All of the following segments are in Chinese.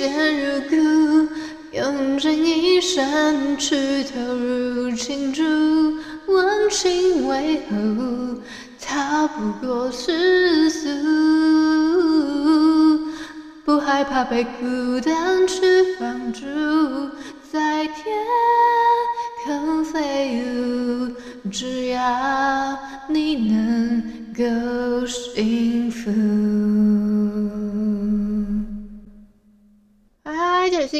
爱如故，用尽一生去投入情注，问情为何？逃不过世俗，不害怕被孤单去放逐，在天空飞舞，只要你能够幸福。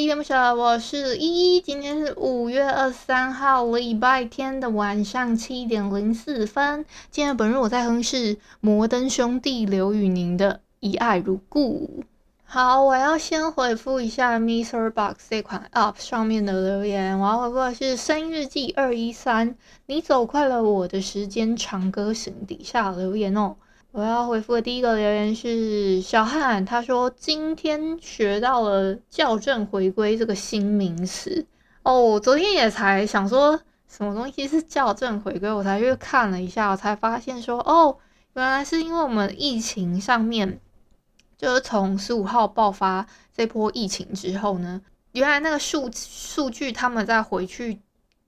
嗨，这里是依依恋不舍，我是依依。今天是五月二十三号，礼拜天的晚上七点零四分。今天本日我在哼是摩登兄弟刘宇宁的《一爱如故》。好，我要先回复一下 MixerBox 这款 App 上面的留言。我要回复的是声音日记二一三，你走快了我的时间，长歌行底下留言哦。我要回复的第一个留言是小汉，他说今天学到了校正回归这个新名词哦。我昨天也才想说什么东西是校正回归，我才去看了一下，我才发现说哦，原来是因为我们疫情上面就是从十五号爆发这波疫情之后呢，原来那个数数据他们再回去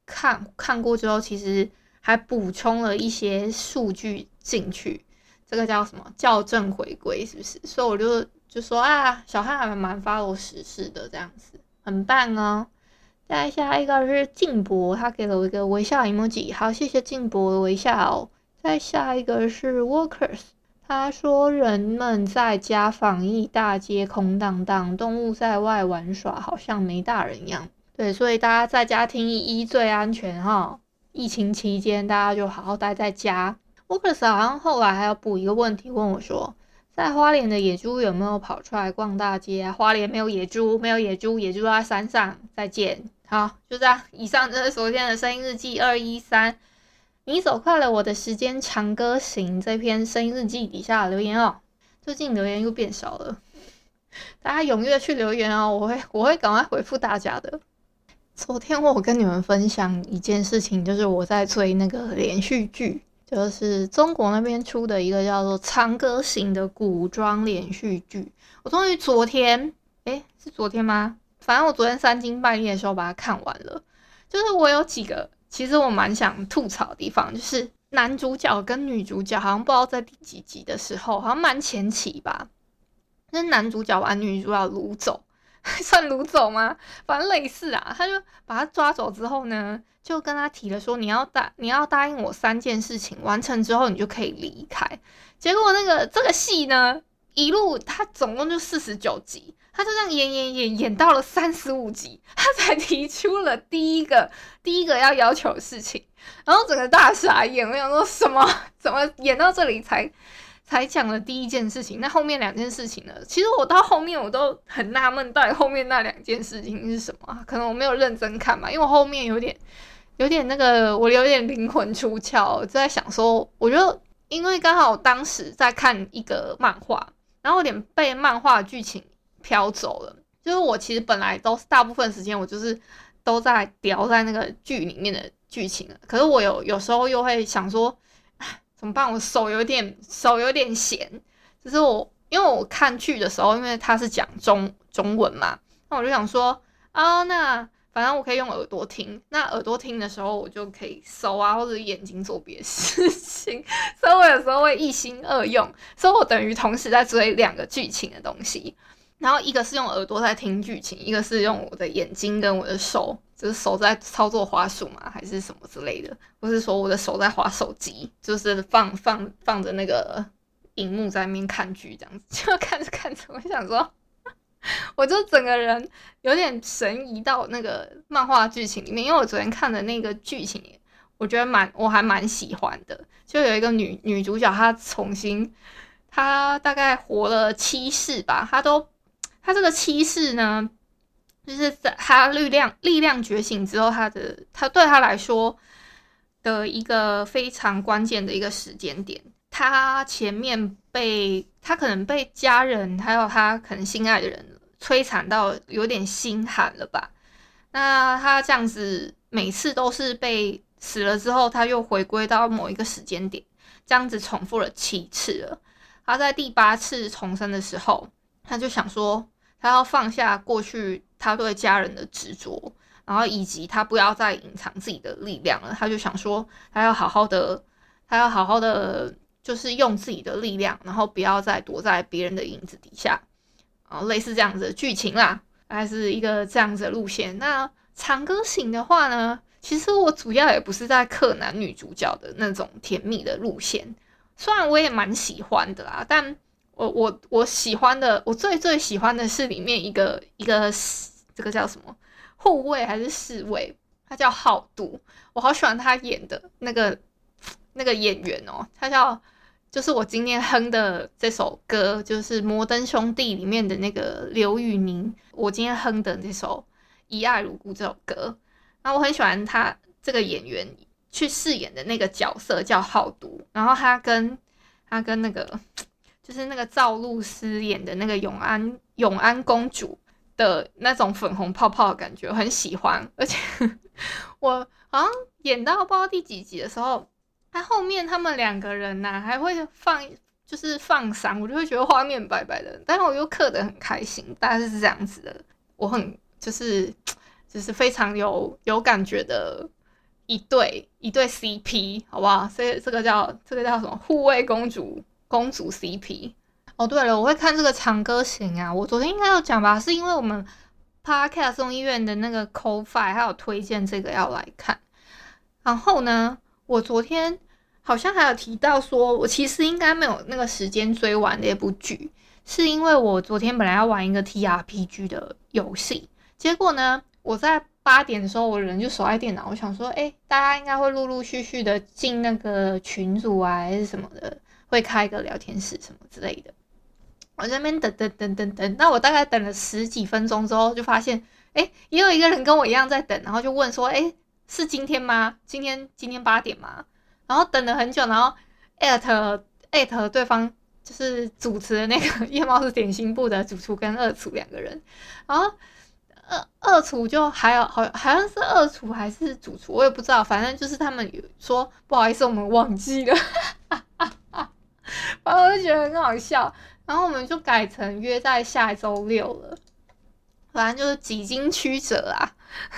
看看过之后，其实还补充了一些数据进去。这个叫什么校正回归，是不是？所以我就就说啊，小汉还蛮 follow 时事的，这样子很棒哦。再下一个是静博，他给了我一个微笑 emoji，好，谢谢静博的微笑。再下一个是 workers，他说人们在家防疫，大街空荡荡，动物在外玩耍，好像没大人一样。对，所以大家在家听依依最安全哈。疫情期间，大家就好好待在家。沃克斯好像后来还要补一个问题，问我说，在花莲的野猪有没有跑出来逛大街啊？花莲没有野猪，没有野猪，野猪都在山上。再见，好，就这样。以上就是昨天的声音日记二一三。你走快了我的时间，长歌行这篇声音日记底下留言哦。最近留言又变少了，大家踊跃去留言哦，我会我会赶快回复大家的。昨天我跟你们分享一件事情，就是我在追那个连续剧。就是中国那边出的一个叫做《长歌行》的古装连续剧，我终于昨天，诶，是昨天吗？反正我昨天三更半夜的时候把它看完了。就是我有几个，其实我蛮想吐槽的地方，就是男主角跟女主角好像不知道在第几集的时候，好像蛮前期吧，那男主角把女主角掳走。算掳走吗？反正类似啊，他就把他抓走之后呢，就跟他提了说，你要答你要答应我三件事情，完成之后你就可以离开。结果那个这个戏呢，一路他总共就四十九集，他就这样演演演演到了三十五集，他才提出了第一个第一个要要求的事情，然后整个大傻眼，我想说什么？怎么演到这里才？才讲了第一件事情，那后面两件事情呢？其实我到后面我都很纳闷，到底后面那两件事情是什么？可能我没有认真看吧，因为我后面有点有点那个，我有点灵魂出窍，就在想说，我觉得因为刚好当时在看一个漫画，然后有点被漫画剧情飘走了。就是我其实本来都是大部分时间我就是都在聊在那个剧里面的剧情，可是我有有时候又会想说。怎么办？我手有点手有点闲，就是我因为我看剧的时候，因为他是讲中中文嘛，那我就想说啊，那反正我可以用耳朵听，那耳朵听的时候，我就可以手啊或者眼睛做别的事情，所以我有时候会一心二用，所以我等于同时在追两个剧情的东西，然后一个是用耳朵在听剧情，一个是用我的眼睛跟我的手。就是手在操作滑鼠嘛，还是什么之类的，或是说我的手在滑手机，就是放放放着那个荧幕在那边看剧这样子，就看着看着，我想说，我就整个人有点神移到那个漫画剧情里面，因为我昨天看的那个剧情，我觉得蛮我还蛮喜欢的，就有一个女女主角，她重新她大概活了七世吧，她都她这个七世呢，就是在他力量力量觉醒之后，他的他对他来说的一个非常关键的一个时间点。他前面被他可能被家人还有他可能心爱的人摧残到有点心寒了吧？那他这样子每次都是被死了之后，他又回归到某一个时间点，这样子重复了七次了。他在第八次重生的时候，他就想说，他要放下过去他对家人的执着，然后以及他不要再隐藏自己的力量了。他就想说，他要好好的，他要好好的，就是用自己的力量，然后不要再躲在别人的影子底下，啊，类似这样子的剧情啦，还是一个这样子的路线。那长歌行的话呢，其实我主要也不是在嗑男女主角的那种甜蜜的路线。虽然我也蛮喜欢的啦，但我我我喜欢的，我最最喜欢的是里面一个一个这个叫什么护卫还是侍卫，他叫浩都，我好喜欢他演的那个那个演员哦，他叫就是我今天哼的这首歌，就是《摩登兄弟》里面的那个刘宇宁，我今天哼的这首《一爱如故》这首歌，那我很喜欢他这个演员。去饰演的那个角色叫浩都，然后他跟他跟那个 就是那个赵露思演的那个永安永安公主的那种粉红泡泡的感觉，我很喜欢。而且 我好像演到不知道第几集的时候，他后面他们两个人呐、还会放就是放闪，我就会觉得画面白白的，但是我又嗑得很开心，大概是这样子的。我很就是 就是非常有有感觉的。一对一对 CP，好不好？所以这个叫这个叫什么？护卫公主公主 CP。哦，对了，我会看这个长歌行啊。我昨天应该有讲吧，是因为我们 Podcast 众议院的那个 Co-Fi 还有推荐这个要来看。然后呢，我昨天好像还有提到说，我其实应该没有那个时间追完那部剧，是因为我昨天本来要玩一个 TRPG 的游戏，结果呢，我在。八点的时候，我人就守在电脑。我想说，哎，大家应该会陆陆续续的进那个群组啊，还是什么的，会开一个聊天室什么之类的。我在那边等等等等等，那我大概等了十几分钟之后，就发现，哎，也有一个人跟我一样在等，然后就问说，哎，是今天吗？今天今天八点吗？然后等了很久，然后艾特艾特对方就是主持的那个夜猫子点心部的主厨跟二厨两个人，然后。二二厨就还有好好像是二厨还是主厨，我也不知道。反正就是他们有说不好意思，我们忘记了。反正我就觉得很好笑。然后我们就改成约在下周六了。反正就是几经曲折啊。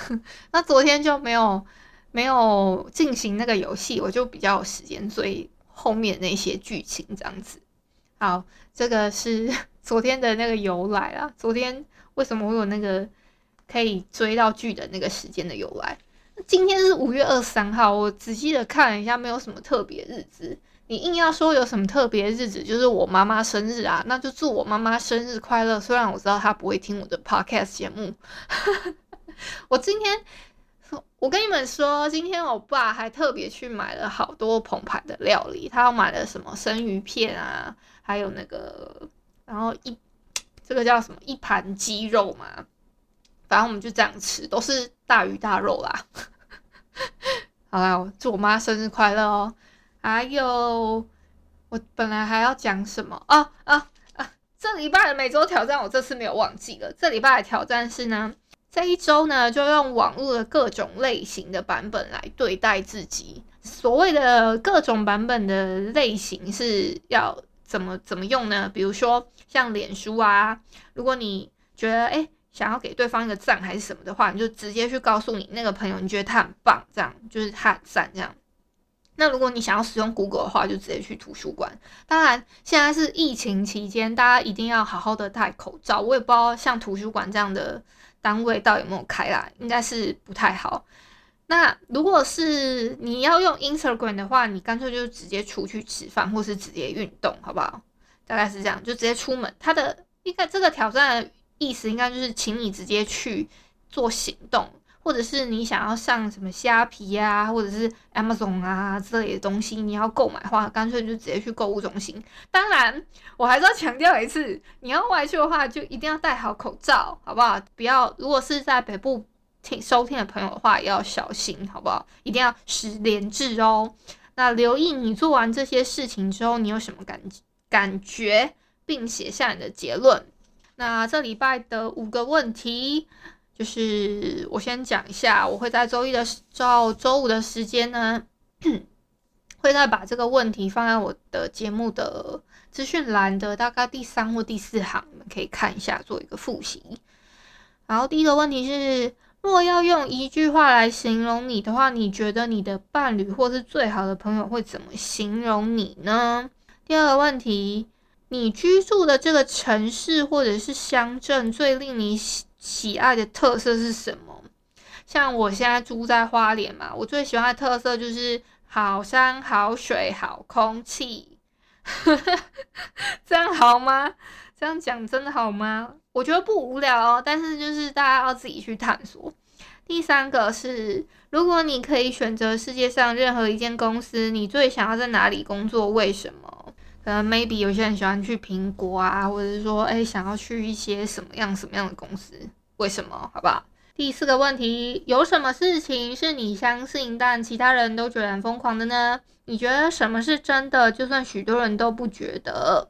那昨天就没有没有进行那个游戏，我就比较有时间追后面那些剧情这样子。好，这个是 昨天的那个由来啦。昨天为什么我有那个？可以追到剧的那个时间的由来。今天是五月二十三号，我仔细的看了一下，没有什么特别日子。你硬要说有什么特别日子，就是我妈妈生日啊，那就祝我妈妈生日快乐。虽然我知道她不会听我的 podcast 节目。我今天，我跟你们说，今天我爸还特别去买了好多澎湃的料理，他要买了什么生鱼片啊，还有那个，然后一这个叫什么一盘鸡肉嘛。反正我们就这样吃，都是大鱼大肉啦。好啦，祝我妈生日快乐哦！还有，我本来还要讲什么啊啊啊！这礼拜的每周挑战我这次没有忘记了。这礼拜的挑战是呢，这一周呢就用网络的各种类型的版本来对待自己。所谓的各种版本的类型是要怎么怎么用呢？比如说像脸书啊，如果你觉得诶想要给对方一个赞还是什么的话，你就直接去告诉你那个朋友，你觉得他很棒，这样就是他很赞这样。那如果你想要使用 Google 的话，就直接去图书馆。当然，现在是疫情期间，大家一定要好好的戴口罩。我也不知道像图书馆这样的单位到底有没有开啦，应该是不太好。那如果是你要用 Instagram 的话，你干脆就直接出去吃饭，或是直接运动，好不好？大概是这样，就直接出门。它的应该这个挑战的。意思应该就是，请你直接去做行动，或者是你想要上什么虾皮啊，或者是 Amazon 啊之类的东西，你要购买的话，干脆就直接去购物中心。当然，我还是要强调一次，你要外出的话，就一定要戴好口罩，好不好？不要，如果是在北部听收听的朋友的话，也要小心，好不好？一定要十连制哦。那留意你做完这些事情之后，你有什么感感觉，并写下你的结论。那这礼拜的五个问题，就是我先讲一下，我会在周一的到周五的时间呢，会再把这个问题放在我的节目的资讯栏的大概第三或第四行，你们可以看一下，做一个复习。然后第一个问题是，若要用一句话来形容你的话，你觉得你的伴侣或是最好的朋友会怎么形容你呢？第二个问题。你居住的这个城市或者是乡镇最令你喜爱的特色是什么？像我现在住在花莲嘛，我最喜欢的特色就是好山好水好空气，这样好吗？这样讲真的好吗？我觉得不无聊哦，但是就是大家要自己去探索。第三个是，如果你可以选择世界上任何一间公司，你最想要在哪里工作？为什么？可能，maybe 有些人喜欢去苹果啊，或者是说，哎，想要去一些什么样什么样的公司？为什么？好不好？第四个问题，有什么事情是你相信，但其他人都觉得很疯狂的呢？你觉得什么是真的？就算许多人都不觉得。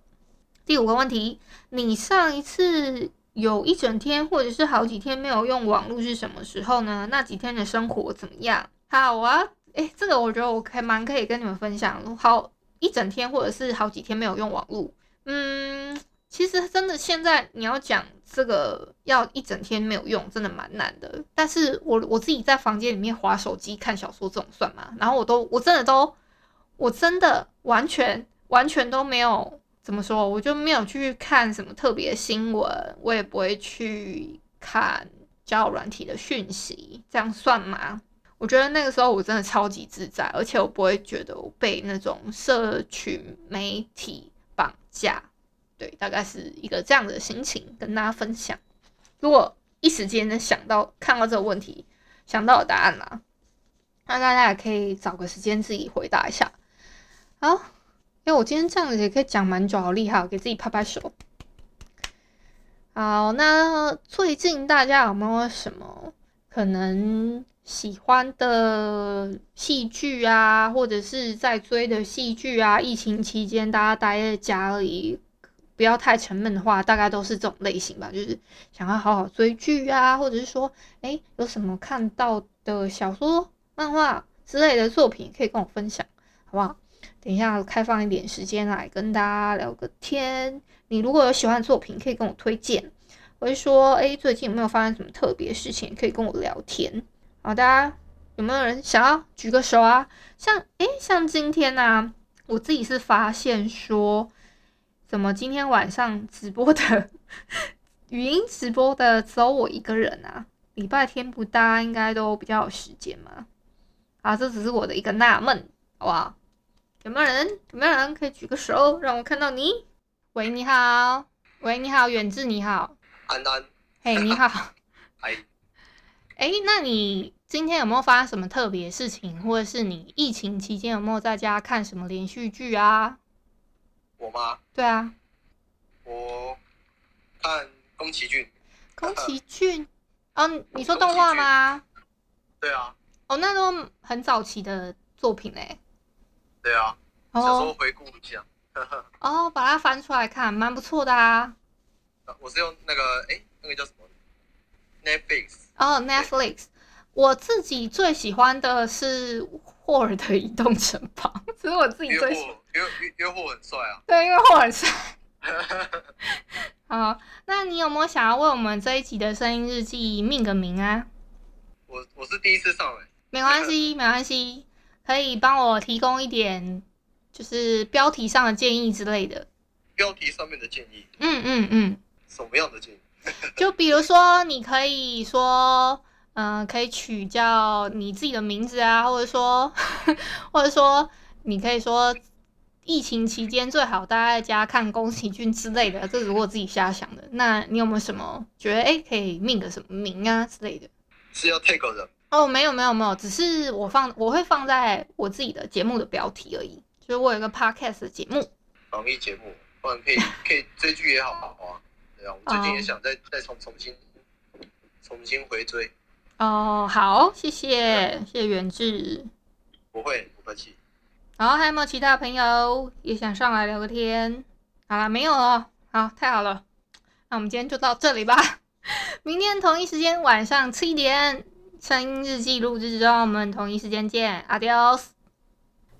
第五个问题，你上一次有一整天或者是好几天没有用网络是什么时候呢？那几天的生活怎么样？好，我要，哎，这个我觉得我可以蛮可以跟你们分享。好。一整天或者是好几天没有用网络，嗯，其实真的现在你要讲这个要一整天没有用，真的蛮难的。但是我我自己在房间里面滑手机看小说这种算吗？然后我都我真的都我真的完全完全都没有怎么说，我就没有去看什么特别新闻，我也不会去看交友软体的讯息，这样算吗？我觉得那个时候我真的超级自在，而且我不会觉得我被那种社群媒体绑架，对，大概是一个这样的心情跟大家分享。如果一时间能想到看到这个问题，想到的答案啦，那大家也可以找个时间自己回答一下。好，因为我今天这样子也可以讲蛮久，好厉害，给自己拍拍手。好，那最近大家有没有什么可能喜欢的戏剧啊，或者是在追的戏剧啊，疫情期间大家待在家里，不要太沉闷的话，大概都是这种类型吧。就是想要好好追剧啊，或者是说，哎、有什么看到的小说、漫画之类的作品，可以跟我分享，好不好？等一下开放一点时间来跟大家聊个天。你如果有喜欢的作品，可以跟我推荐。或者说，哎、最近有没有发生什么特别事情，可以跟我聊天。好，大家有没有人想要举个手啊？像，诶，像今天呢、我自己是发现说，怎么今天晚上直播的 语音直播的只有我一个人啊？礼拜天不大家应该都比较有时间嘛？啊，这只是我的一个纳闷，好不好？有没有人？有没有人可以举个手，让我看到你？喂，你好。喂，你好，远志，你好。安安。嘿，你好。嗨。哎，那你？今天有没有发生什么特别事情，或者是你疫情期间有没有在家看什么连续剧啊？我吗？对啊，我看宫崎骏。宫崎 骏？哦，你说动画吗？对啊。哦，那都很早期的作品嘞。对啊。小时候回顾一下。哦，把它翻出来看，蛮不错的啊。我是用那个，哎，那个叫什么？Netflix。哦，Netflix。我自己最喜欢的是霍尔的移动城堡，这是我自己最喜欢。因为因为霍很帅啊。对，因为霍很帅。好，那你有没有想要为我们这一集的声音日记命个名啊？我我是第一次上来。没关系，没关系，可以帮我提供一点，就是标题上的建议之类的。标题上面的建议。嗯嗯嗯。什么样的建议？就比如说，你可以说。嗯、呃，可以取叫你自己的名字啊，或者说，或者说，你可以说疫情期间最好待在家看宫崎骏之类的，这是我自己瞎想的。那你有没有什么觉得哎、欸，可以命个什么名啊之类的？是要 take 人？哦，没有没有没有，只是我放我会放在我自己的节目的标题而已。就是我有一个 podcast 的节目，防疫节目，不然可以可以追剧也好啊。我最近也想再、oh. 再重重新重新回追。哦、oh,，好，谢谢谢谢元志，不会不客气。然后还有没有其他朋友也想上来聊个天？好了，没有了。好，太好了，那我们今天就到这里吧。明天同一时间晚上七点，声音日记录制中，我们同一时间见，Adios。